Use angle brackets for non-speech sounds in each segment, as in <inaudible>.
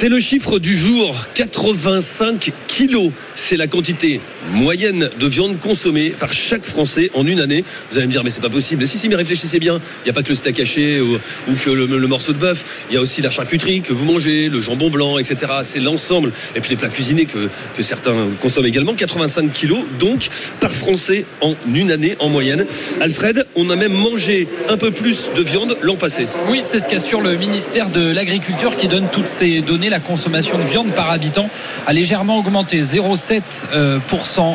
C'est le chiffre du jour, 85 kilos. C'est la quantité moyenne de viande consommée par chaque Français en une année. Vous allez me dire, mais c'est pas possible. Si, si, mais réfléchissez bien. Il n'y a pas que le steak haché ou, ou que le, morceau de bœuf. Il y a aussi la charcuterie que vous mangez, le jambon blanc, etc. C'est l'ensemble. Et puis les plats cuisinés que certains consomment également. 85 kilos, donc, par Français en une année en moyenne. Alfred, on a même mangé un peu plus de viande l'an passé. Oui, c'est ce qu'assure le ministère de l'Agriculture qui donne toutes ces données. La consommation de viande par habitant a légèrement augmenté, 0,7% euh,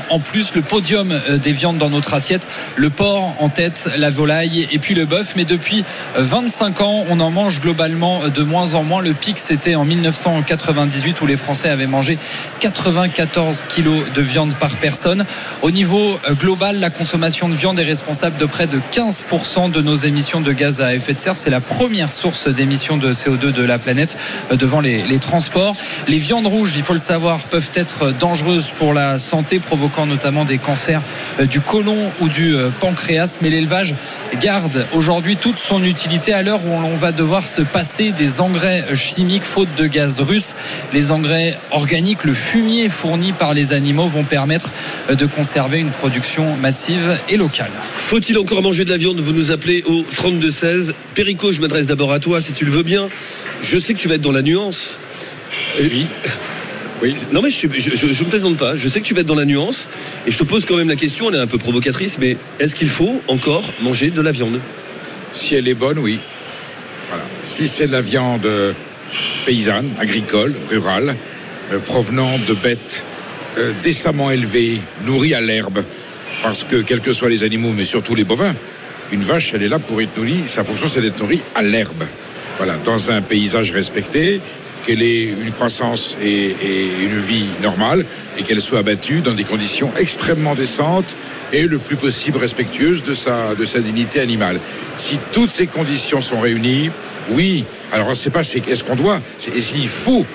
en plus. Le podium euh, des viandes dans notre assiette, le porc en tête, la volaille et puis le bœuf. Mais depuis 25 ans, on en mange globalement de moins en moins. Le pic, c'était en 1998 où les Français avaient mangé 94 kilos de viande par personne. Au niveau euh, global, la consommation de viande est responsable de près de 15% de nos émissions de gaz à effet de serre. C'est la première source d'émissions de CO2 de la planète devant les, les transports. Les viandes rouges, il faut le savoir, peuvent être dangereuses pour la santé, provoquant notamment des cancers euh, du côlon ou du euh, pancréas. Mais l'élevage garde aujourd'hui toute son utilité à l'heure où on va devoir se passer des engrais chimiques faute de gaz russe. Les engrais organiques, le fumier fourni par les animaux vont permettre euh, de conserver une production massive et locale. Faut-il encore manger de la viande? Vous nous appelez au 32-16. Perico, je m'adresse d'abord à toi, si tu le veux bien. Je sais que tu vas être dans la nuance. Oui. Oui. Non mais je ne me plaisante pas. Je sais que tu vas être dans la nuance et je te pose quand même la question. Elle est un peu provocatrice, mais est-ce qu'il faut encore manger de la viande? Si elle est bonne, oui. Voilà. Si c'est de la viande euh, paysanne, agricole, rurale, euh, provenant de bêtes euh, décemment élevées, nourries à l'herbe, parce que quels que soient les animaux, mais surtout les bovins, une vache, elle est là pour être nourrie. Sa fonction, c'est d'être nourrie à l'herbe. Voilà, dans un paysage respecté, qu'elle ait une croissance et, et, une vie normale et qu'elle soit abattue dans des conditions extrêmement décentes et le plus possible respectueuses de sa, de sa dignité animale. Si toutes ces conditions sont réunies, oui. Alors, c'est pas c'est est-ce qu'on doit, c'est est-ce qu'il faut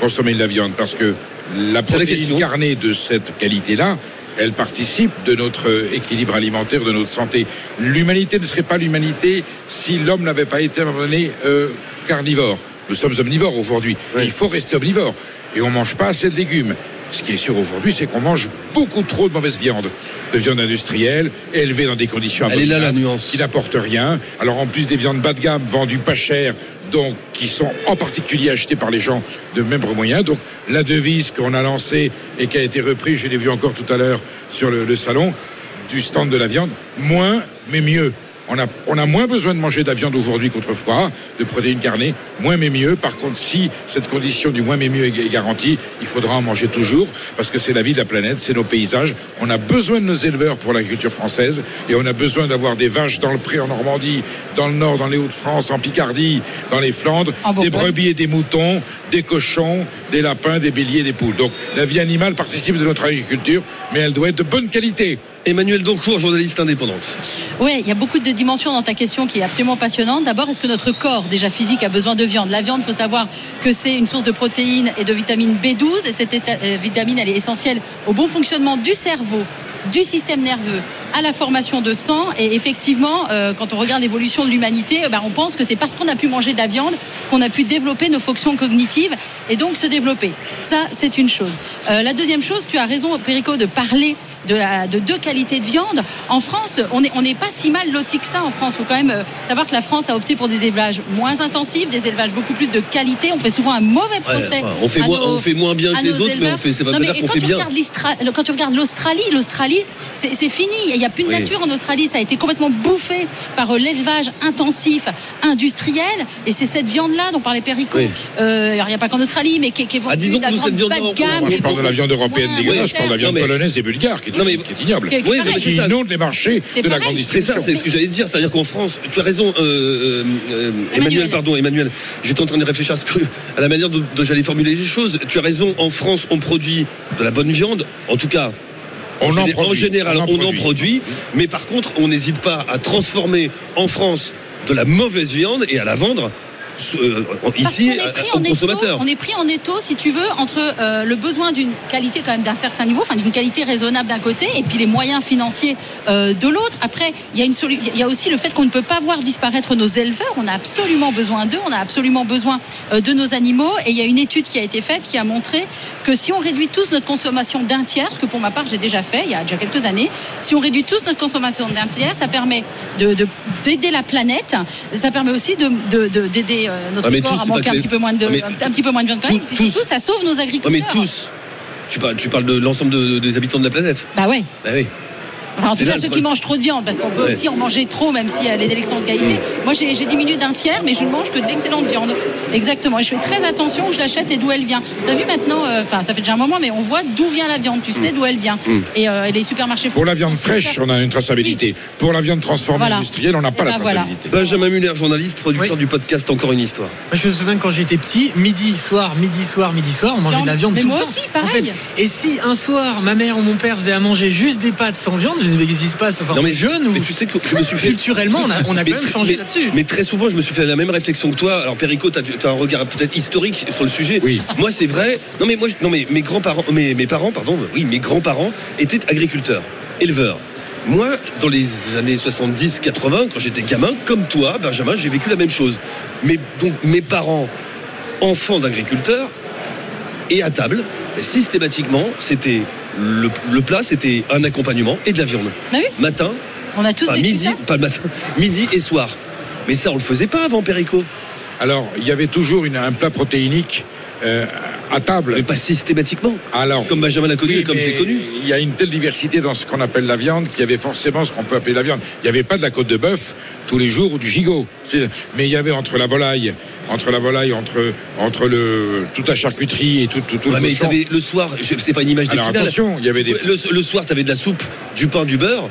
consommer de la viande? Parce que la protéine carnée de cette qualité-là, elle participe de notre équilibre alimentaire, de notre santé. L'humanité ne serait pas l'humanité si l'homme n'avait pas été à un moment donné euh, carnivore. Nous sommes omnivores aujourd'hui. Oui. Il faut rester omnivore. Et on ne mange pas assez de légumes. Ce qui est sûr aujourd'hui, c'est qu'on mange beaucoup trop de mauvaise viande, de viande industrielle, élevée dans des conditions Elle est là la nuance. qui n'apportent rien. Alors en plus des viandes bas de gamme vendues pas cher, donc qui sont en particulier achetées par les gens de membres moyens. Donc la devise qu'on a lancée et qui a été reprise, je l'ai vu encore tout à l'heure sur le, le salon du stand de la viande, moins mais mieux. On a, on a, moins besoin de manger de la viande aujourd'hui qu'autrefois, de protéines carnées, moins mais mieux. Par contre, si cette condition du moins mais mieux est garantie, il faudra en manger toujours, parce que c'est la vie de la planète, c'est nos paysages. On a besoin de nos éleveurs pour l'agriculture française, et on a besoin d'avoir des vaches dans le pré en Normandie, dans le Nord, dans les Hauts-de-France, en Picardie, dans les Flandres, des brebis et des moutons, des cochons, des lapins, des béliers, des poules. Donc la vie animale participe de notre agriculture, mais elle doit être de bonne qualité. Emmanuel Doncourt, journaliste indépendante. Oui, il y a beaucoup de dimensions dans ta question qui est absolument passionnante. D'abord, est-ce que notre corps, déjà physique, a besoin de viande? La viande, il faut savoir que c'est une source de protéines et de vitamine B12. Et cette euh, vitamine, elle est essentielle au bon fonctionnement du cerveau, du système nerveux à la formation de sang. Et effectivement, euh, quand on regarde l'évolution de l'humanité, bah, on pense que c'est parce qu'on a pu manger de la viande qu'on a pu développer nos fonctions cognitives et donc se développer. Ça, c'est une chose. Euh, la deuxième chose, tu as raison, Perico, de parler de, la, de deux qualités de viande. En France, on n'est on est pas si mal loti que ça en France. Il faut quand même euh, savoir que la France a opté pour des élevages moins intensifs, des élevages beaucoup plus de qualité. On fait souvent un mauvais procès. Ouais, on, fait moins, nos, on fait moins bien que les autres, éleveurs. mais on fait, c'est pas dire qu'on fait bien. Quand tu regardes l'Australie, l'Australie, c'est fini. Il n'y a plus de oui. nature en Australie. Ça a été complètement bouffé par l'élevage intensif industriel. Et c'est cette viande-là dont parlait Perico. Il n'y oui. euh, a pas qu'en Australie, mais qui, qui est vendue ah, disons de la viande bas de gamme. Moi, je parle de la viande européenne dégueulasse. Je parle de la viande polonaise et bulgare qui est, non, mais, qui est ignoble. Qui, oui, mais qui inonde les marchés de la grande C'est ça, c'est ce que j'allais dire. C'est-à-dire qu'en France, tu as raison, euh, euh, Emmanuel, Emmanuel, pardon, Emmanuel. J'étais en train de réfléchir à, ce que, à la manière dont, dont j'allais formuler les choses. Tu as raison, en France, on produit de la bonne viande. En tout cas, on en, général, on en on produit. en produit. Mais par contre, on n'hésite pas à transformer en France de la mauvaise viande et à la vendre euh, ici aux étau, consommateurs. on est pris en étau, si tu veux, entre euh, le besoin d'une qualité quand même d'un certain niveau, enfin d'une qualité raisonnable d'un côté, et puis les moyens financiers euh, de l'autre. Après, il y a une solu- il y a aussi le fait qu'on ne peut pas voir disparaître nos éleveurs. On a absolument besoin d'eux, on a absolument besoin de nos animaux. Et il y a une étude qui a été faite qui a montré que si on réduit tous notre consommation d'un tiers, que pour ma part j'ai déjà fait il y a déjà quelques années, si on réduit tous notre consommation d'un tiers, ça permet de- de- d'aider la planète. Ça permet aussi de- de- de- d'aider notre Ah, mais corps pas manquer que un les- petit peu moins de, Ah, mais un, un petit peu moins de viande quand même. tous- surtout, ça sauve nos agriculteurs. mais tous. Tu parles, tu parles de l'ensemble de- des habitants de la planète. Bah ouais. Bah oui. Enfin, en C'est tout là cas, ceux qui mangent trop de viande, parce qu'on peut Ouais. aussi en manger trop, même si elle est d'excellente qualité. Mm. Moi, j'ai diminué d'un tiers, mais je ne mange que de l'excellente viande. Exactement. Et je fais très attention où je l'achète et d'où elle vient. Tu as vu maintenant, euh, enfin, ça fait déjà un moment, mais on voit d'où vient la viande. Tu Mm. sais d'où elle vient. Et, euh, et les supermarchés. Pour la viande fraîche, on a une traçabilité. Pour la viande transformée Voilà. industrielle, on n'a pas Eh la ben voilà. traçabilité. Benjamin Muller, journaliste, producteur Oui. du podcast Encore une histoire. Moi, je me souviens quand j'étais petit, midi, soir, midi, soir, midi, soir, on mangeait de la viande Mais tout moi le temps. aussi, En pareil. fait, et si un soir, ma mère ou mon père faisait à manger juste des pâtes sans viande, je disais, mais qu'est-ce qui se passe? Enfin, Non, mais- jeune ou Mais tu sais que je me suis fait. culturellement, on a, on a quand Mais même changé là-dessus. Mais très souvent, je me suis fait la même réflexion que toi. Alors, Perico, tu as, un regard peut-être historique sur le sujet. Oui. Moi, c'est vrai. Non, mais moi, je- non, mais mes grands-parents, mes, mes parents, pardon, oui, mes grands-parents étaient agriculteurs, éleveurs. Moi, dans les années 70-80, quand j'étais gamin, comme toi, Benjamin, j'ai vécu la même chose. Mais donc, mes parents, enfants d'agriculteurs, et à table, systématiquement, c'était le, le plat, c'était un accompagnement et de la viande. Oui, Matin, on a tous pas midi, ça. pas le matin, midi et soir. Mais ça, on le faisait pas avant Perico. Alors, il y avait toujours une- un plat protéinique euh, à table. Mais pas systématiquement. Alors, Comme Benjamin l'a connu oui, et comme je l'ai connu. Il y a une telle diversité dans ce qu'on appelle la viande qu'il y avait forcément ce qu'on peut appeler la viande. Il n'y avait pas de la côte de bœuf tous les jours ou du gigot. Mais il y avait entre la volaille, entre la volaille, entre, entre le, toute la charcuterie et tout, tout, tout Ouais, le mais le soir, je- c'est pas une image Alors attention, il y avait des. Le, le soir, tu avais de la soupe, du pain, du beurre.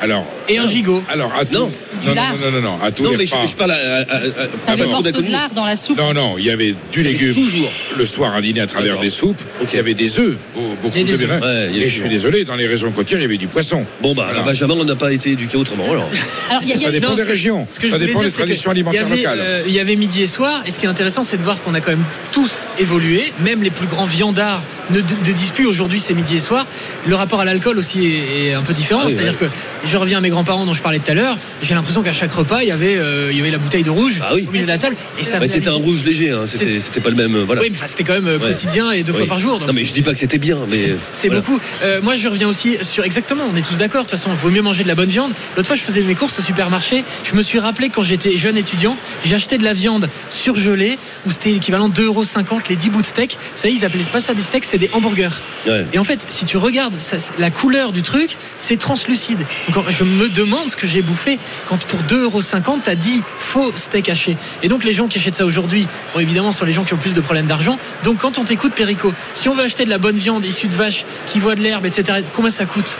Alors, Et un gigot. alors à tout. Non. Du non, non, non, non, non, à tous Non, les mais je, repas. je parle à. à, à- à- T'avais parce le qu'on a morceau de lard dans la soupe. Non, non, il y avait du légume. Toujours. Le soir à dîner à travers des soupes. Ok. Il y avait des œufs. beau- Beaucoup de des bien. œufs. Ouais, Et des je suis désolé, dans les régions côtières, il y avait du poisson. Bon, bah, Voilà. alors, Benjamin, on n'a pas été éduqué autrement. Alors. <laughs> Alors, il y a- il y a- Ça dépend Non, des régions. Ce que Ça dépend dire, des traditions il y alimentaires avait, locales. euh, il y avait midi et soir, et ce qui est intéressant, c'est de voir qu'on a quand même tous évolué. Même les plus grands viandards ne, ne disent plus aujourd'hui c'est midi et soir. Le rapport à l'alcool aussi est, est un peu différent. Ah C'est-à-dire que je reviens à mes grands-parents dont je parlais tout à l'heure. J'ai l'impression qu'à chaque repas, il y avait, euh, il y avait la bouteille de rouge Ah oui. au milieu de la table. Et ça c'était un rouge léger, hein. c'était pas le même. euh, Voilà. Oui, mais enfin, c'était quand même euh, Ouais. quotidien et deux Oui. fois par jour. donc Non, mais je dis pas que c'était bien, mais. c'est voilà. beaucoup. Euh, moi, je reviens aussi sur exactement. On est tous d'accord. De toute façon, il vaut mieux manger de la bonne viande. L'autre fois, je faisais mes courses au supermarché. Je me suis rappelé quand j'étais jeune étudiant, j'ai acheté de la viande surgelée où c'était l'équivalent de 2,50€ les 10 bouts de steak. Vous savez, ils appelaient pas ça des steaks, c'est des hamburgers. Ouais. Et en fait, si tu regardes ça, la couleur du truc, c'est translucide. Donc, je me demande ce que j'ai bouffé quand pour 2,50€, t'as 10 faux steaks hachés. Et donc, les gens qui achètent ça aujourd'hui, bon, évidemment, sont les gens qui ont plus de problèmes d'argent. Donc, quand on t'écoute, Perico, si on veut acheter de la bonne viande issue de vaches qui voient de l'herbe, etc., combien ça coûte?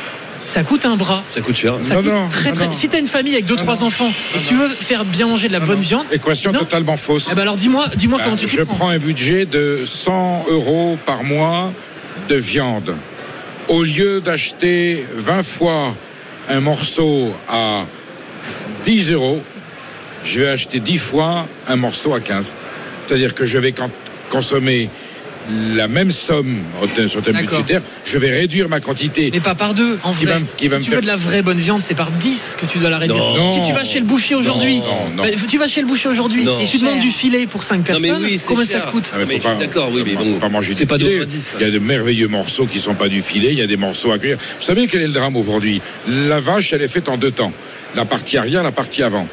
Ça coûte un bras. Ça coûte cher. Ça Non, coûte non, très, très... non. Si t'as une famille avec deux, trois enfants et que tu veux faire bien manger de la bonne viande, Équation Non. totalement fausse. eh ben alors dis-moi, dis-moi Ben, comment tu je prends. prends un budget de 100 euros par mois de viande. Au lieu d'acheter 20 fois un morceau à 10 euros, je vais acheter 10 fois un morceau à 15. C'est-à-dire que je vais consommer la même somme sur thème budgétaire, je vais réduire ma quantité. Mais pas par deux, en Qui vrai. va me- qui va si me tu faire- veux de la vraie bonne viande, c'est par 10 que tu dois la réduire. Non. Si tu vas chez le boucher aujourd'hui, Non, non. bah, tu vas chez le boucher aujourd'hui, Non. tu demandes du filet pour 5 Non, personnes, mais oui, c'est combien cher. ça te coûte Ah, mais Mais faut je suis d'accord, oui, mais faut bon, pas manger c'est pas filet. 2,10, quoi. Il y a de merveilleux morceaux qui sont pas du filet. Il y a des morceaux à cuire. Vous savez quel est le drame aujourd'hui? La vache, elle est faite en deux temps. La partie arrière, la partie avant.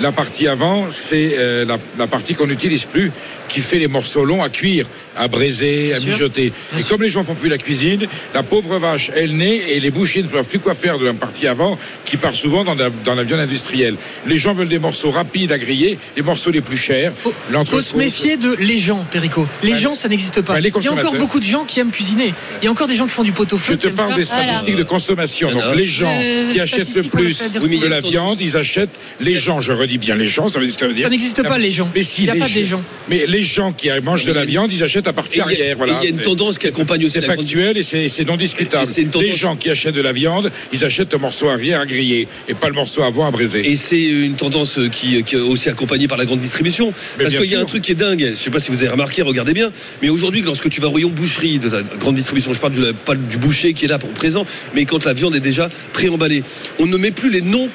La partie avant, c'est euh, la, la partie qu'on n'utilise plus, qui fait les morceaux longs à cuire, à braiser, à sûr. mijoter. Bien et sûr. comme les gens font plus la cuisine, la pauvre vache, elle naît et les bouchers ne savent plus quoi faire de la partie avant, qui part souvent dans la, dans la viande industrielle. Les gens veulent des morceaux rapides à griller, les morceaux les plus chers. Faut, faut se méfier de les gens, Perico. Les Bah, gens, ça n'existe pas. bah, les Il y a encore beaucoup de gens qui aiment cuisiner. Il y a encore des gens qui font du pot-au-feu. Je te parle des statistiques de consommation. Donc les gens Euh, qui achètent le plus. Oui, de la viande, de- ils achètent. Les gens, je redis bien les gens, ça veut dire. Ça, veut dire- Ça n'existe pas, les gens. Mais si, Il n'y a les pas des gens. Mais les gens qui mangent de la viande, ils achètent à partir arrière. Voilà. il y a une tendance qui accompagne aussi C'est factuel et c'est c'est non discutable. Les gens qui achètent de la viande, ils achètent le morceau arrière à griller et pas le morceau avant à braiser. Et c'est une tendance qui, qui est aussi accompagnée par la grande distribution. Mais Parce qu'il y a un truc qui est dingue. Je sais pas si vous avez remarqué, regardez bien. Mais aujourd'hui, lorsque tu vas au rayon boucherie de la grande distribution, je parle pas du boucher qui est là pour présent, mais quand la viande est déjà préemballée, on ne met plus les noms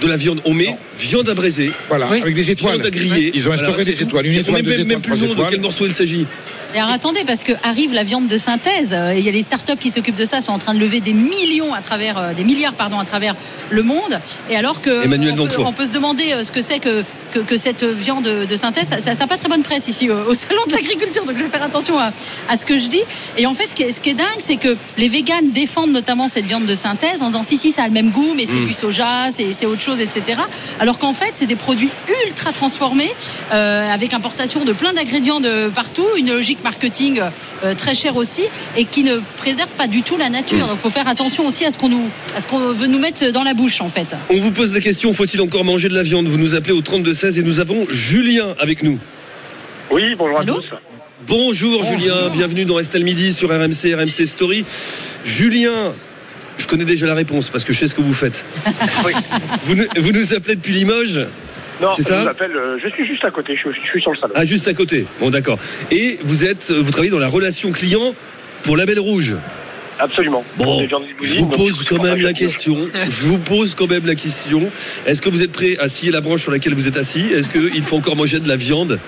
de la viande. On met viande à braiser, Voilà, Oui. avec des étoiles. viande à griller. Ils ont instauré Voilà, des étoiles. Une Et on étoile, met deux même, étoiles, même plus nom de quel morceau il s'agit. Et alors attendez, parce que arrive la viande de synthèse, euh, il y a les startups qui s'occupent de ça, sont en train de lever des millions à travers, euh, des milliards pardon, à travers le monde. Et alors que Emmanuel on, peut, on peut se demander euh, ce que c'est que, que, que cette viande de synthèse, ça n'a pas très bonne presse ici au <laughs> salon de l'agriculture, donc je vais faire attention à, à ce que je dis. Et en fait, ce qui est, ce qui est dingue, c'est que les véganes défendent notamment cette viande de synthèse en disant si si ça a le même goût, mais c'est Mm. du soja, c'est c'est autre chose, etc. Alors qu'en fait, c'est des produits ultra transformés euh, avec importation de plein d'ingrédients de partout, une logique marketing euh, très chère aussi et qui ne préserve pas du tout la nature. Donc, il faut faire attention aussi à ce qu'on nous, à ce qu'on veut nous mettre dans la bouche, en fait. On vous pose la question, faut-il encore manger de la viande? Vous nous appelez au 32-16 et nous avons Julien avec nous. Oui, bonjour Allô à tous. Bonjour, Julien, bienvenue dans Estelle Midi sur RMC, RMC Story. Julien, je connais déjà la réponse parce que je sais ce que vous faites. Oui. Vous, nous- vous nous appelez depuis Limoges? Non, C'est je ça appelle, euh, je suis juste à côté, je, je suis sur le salon. Ah, juste à côté. Bon, d'accord. Et vous êtes, vous travaillez dans la relation client pour Label Rouge. Absolument. On Bon, je vous pose quand même la je- question. <laughs> Je vous pose quand même la question. Est-ce que vous êtes prêt à scier la branche sur laquelle vous êtes assis? Est-ce qu'il faut encore manger de la viande?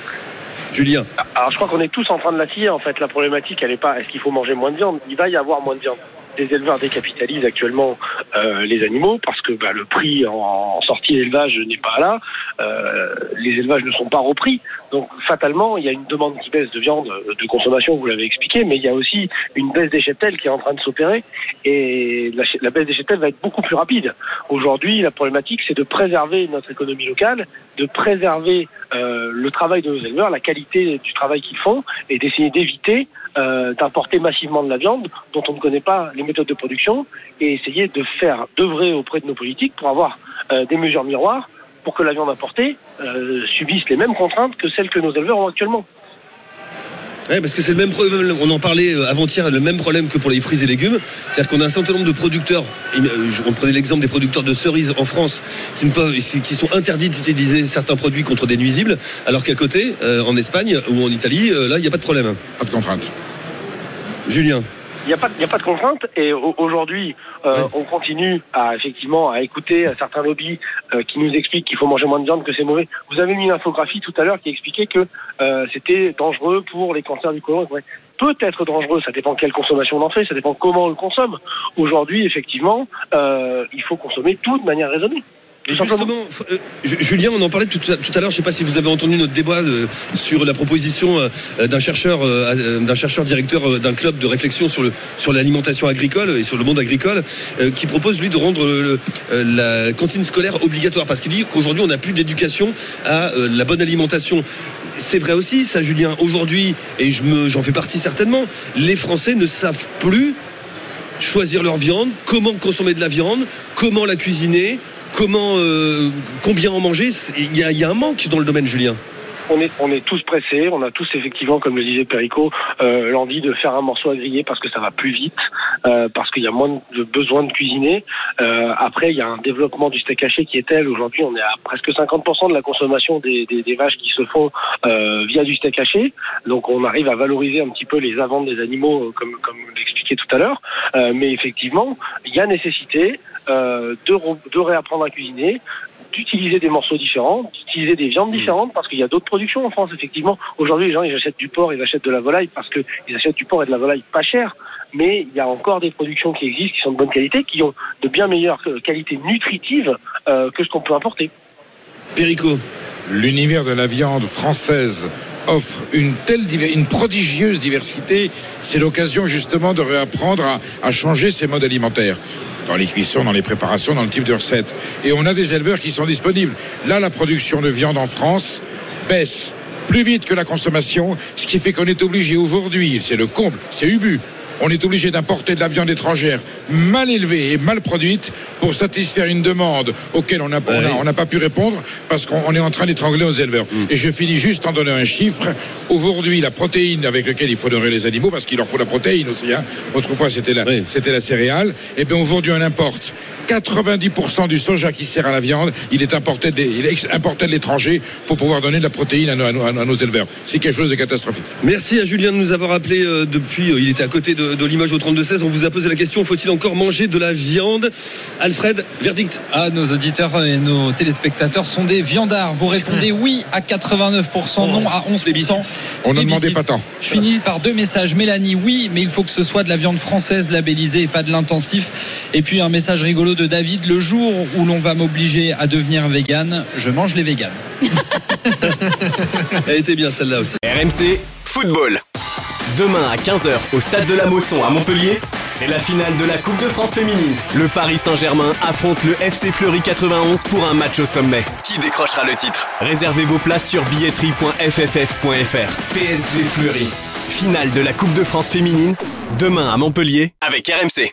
Julien Alors je crois qu'on est tous en train de la tirer en fait. La problématique, elle est pas est-ce qu'il faut manger moins de viande? Il va y avoir moins de viande. Les éleveurs décapitalisent actuellement euh, les animaux parce que bah, le prix en, sortie d'élevage n'est pas là. Euh, les élevages ne sont pas repris. Donc fatalement, il y a une demande qui baisse de viande euh, de consommation, vous l'avez expliqué, mais il y a aussi une baisse des cheptels qui est en train de s'opérer et la baisse des cheptels va être beaucoup plus rapide. Aujourd'hui, la problématique, c'est de préserver notre économie locale, de préserver euh, le travail de nos éleveurs, la qualité du travail qu'ils font et d'essayer d'éviter euh, d'importer massivement de la viande dont on ne connaît pas les méthodes de production et essayer de faire d'œuvrer auprès de nos politiques pour avoir euh, des mesures miroirs pour que la viande importée euh, subisse les mêmes contraintes que celles que nos éleveurs ont actuellement. Ouais, parce que c'est le même problème. On en parlait euh, avant-hier, le même problème que pour les fruits et légumes. C'est-à-dire qu'on a un certain nombre de producteurs. On prenait l'exemple des producteurs de cerises en France qui, ne peuvent, qui sont interdits d'utiliser certains produits contre des nuisibles, alors qu'à côté, en Espagne ou en Italie, là, il n'y a pas de problème. Pas de contrainte. Julien. Il n'y a pas, il y a pas de contrainte et au- aujourd'hui, euh, on continue à effectivement à écouter certains lobbies euh, qui nous expliquent qu'il faut manger moins de viande, que c'est mauvais. Vous avez mis une infographie tout à l'heure qui expliquait que euh, c'était dangereux pour les cancers du côlon. Ouais. Peut être dangereux, ça dépend quelle consommation on en fait, ça dépend comment on le consomme. Aujourd'hui, effectivement, euh, il faut consommer tout de manière raisonnée. Justement, euh, Ju- Julien, on en parlait tout à, tout à l'heure. Je ne sais pas si vous avez entendu notre débat euh, sur la proposition euh, d'un chercheur, euh, d'un chercheur directeur d'un club de réflexion sur le sur l'alimentation agricole et sur le monde agricole, qui propose lui de rendre le- la cantine scolaire obligatoire parce qu'il dit qu'aujourd'hui on n'a plus d'éducation à la bonne alimentation. C'est vrai aussi, ça, Julien. Aujourd'hui, et je me, j'en fais partie certainement, les Français ne savent plus choisir leur viande, comment consommer de la viande, comment la cuisiner, comment, euh, combien en manger. Il y, y a un manque dans le domaine, Julien. on est, on est tous pressés, on a tous effectivement, comme le disait Perico, euh, l'envie de faire un morceau à griller parce que ça va plus vite, euh, parce qu'il y a moins de besoin de cuisiner. Euh, après, il y a un développement du steak haché qui est tel. Aujourd'hui, on est à presque 50% de la consommation des, des, des vaches qui se font euh, via du steak haché. Donc, on arrive à valoriser un petit peu les avances des animaux, euh, comme, comme l'expliquait tout à l'heure. Euh, mais effectivement, il y a nécessité euh, de, re- de réapprendre à cuisiner, d'utiliser des morceaux différents, d'utiliser des viandes différentes, parce qu'il y a d'autres productions en France, effectivement. Aujourd'hui, les gens, ils achètent du porc, ils achètent de la volaille, parce qu'ils achètent du porc et de la volaille pas cher. Mais il y a encore des productions qui existent, qui sont de bonne qualité, qui ont de bien meilleures euh, qualités nutritives euh, que ce qu'on peut importer. Perico. L'univers de la viande française offre une telle une prodigieuse diversité, c'est l'occasion justement de réapprendre à, à changer ses modes alimentaires dans les cuissons, dans les préparations, dans le type de recette. Et on a des éleveurs qui sont disponibles. Là, la production de viande en France baisse plus vite que la consommation, ce qui fait qu'on est obligé aujourd'hui, c'est le comble, c'est Ubu, on est obligé d'importer de la viande étrangère mal élevée et mal produite pour satisfaire une demande auquel on n'a pas pu répondre parce qu'on est en train d'étrangler nos éleveurs. Et je finis juste en donnant un chiffre. Aujourd'hui, la protéine avec laquelle il faut nourrir les animaux, parce qu'il leur faut la protéine aussi. Hein. Autrefois, c'était la, Oui. c'était la céréale. Et bien aujourd'hui, on importe 90% du soja qui sert à la viande. Il est importé, des- il est importé de l'étranger pour pouvoir donner de la protéine à nos, à nos- à nos éleveurs. C'est quelque chose de catastrophique. Merci à Julien de nous avoir appelé euh, depuis. euh, il était à côté de, de Limoges au 32-16. On vous a posé la question faut-il encore manger de la viande? Alfred, verdict Ah, nos auditeurs et nos téléspectateurs sont des viandards. Vous répondez <laughs> oui à 89%, non à 11%. On demandait visites. pas tant. Je finis par deux messages. Mélanie, oui, mais il faut que ce soit de la viande française labellisée et pas de l'intensif. Et puis un message rigolo de David. Le jour où l'on va m'obliger à devenir vegan, je mange les véganes. <laughs> Elle était bien celle-là aussi. RMC Football. Demain à 15h au stade de la Mosson à Montpellier, c'est la finale de la Coupe de France féminine. Le Paris Saint-Germain affronte le FC Fleury 91 pour un match au sommet. Qui décrochera le titre? Réservez vos places sur billetterie.fff.fr. PSG Fleury. Finale de la Coupe de France féminine, demain à Montpellier avec RMC.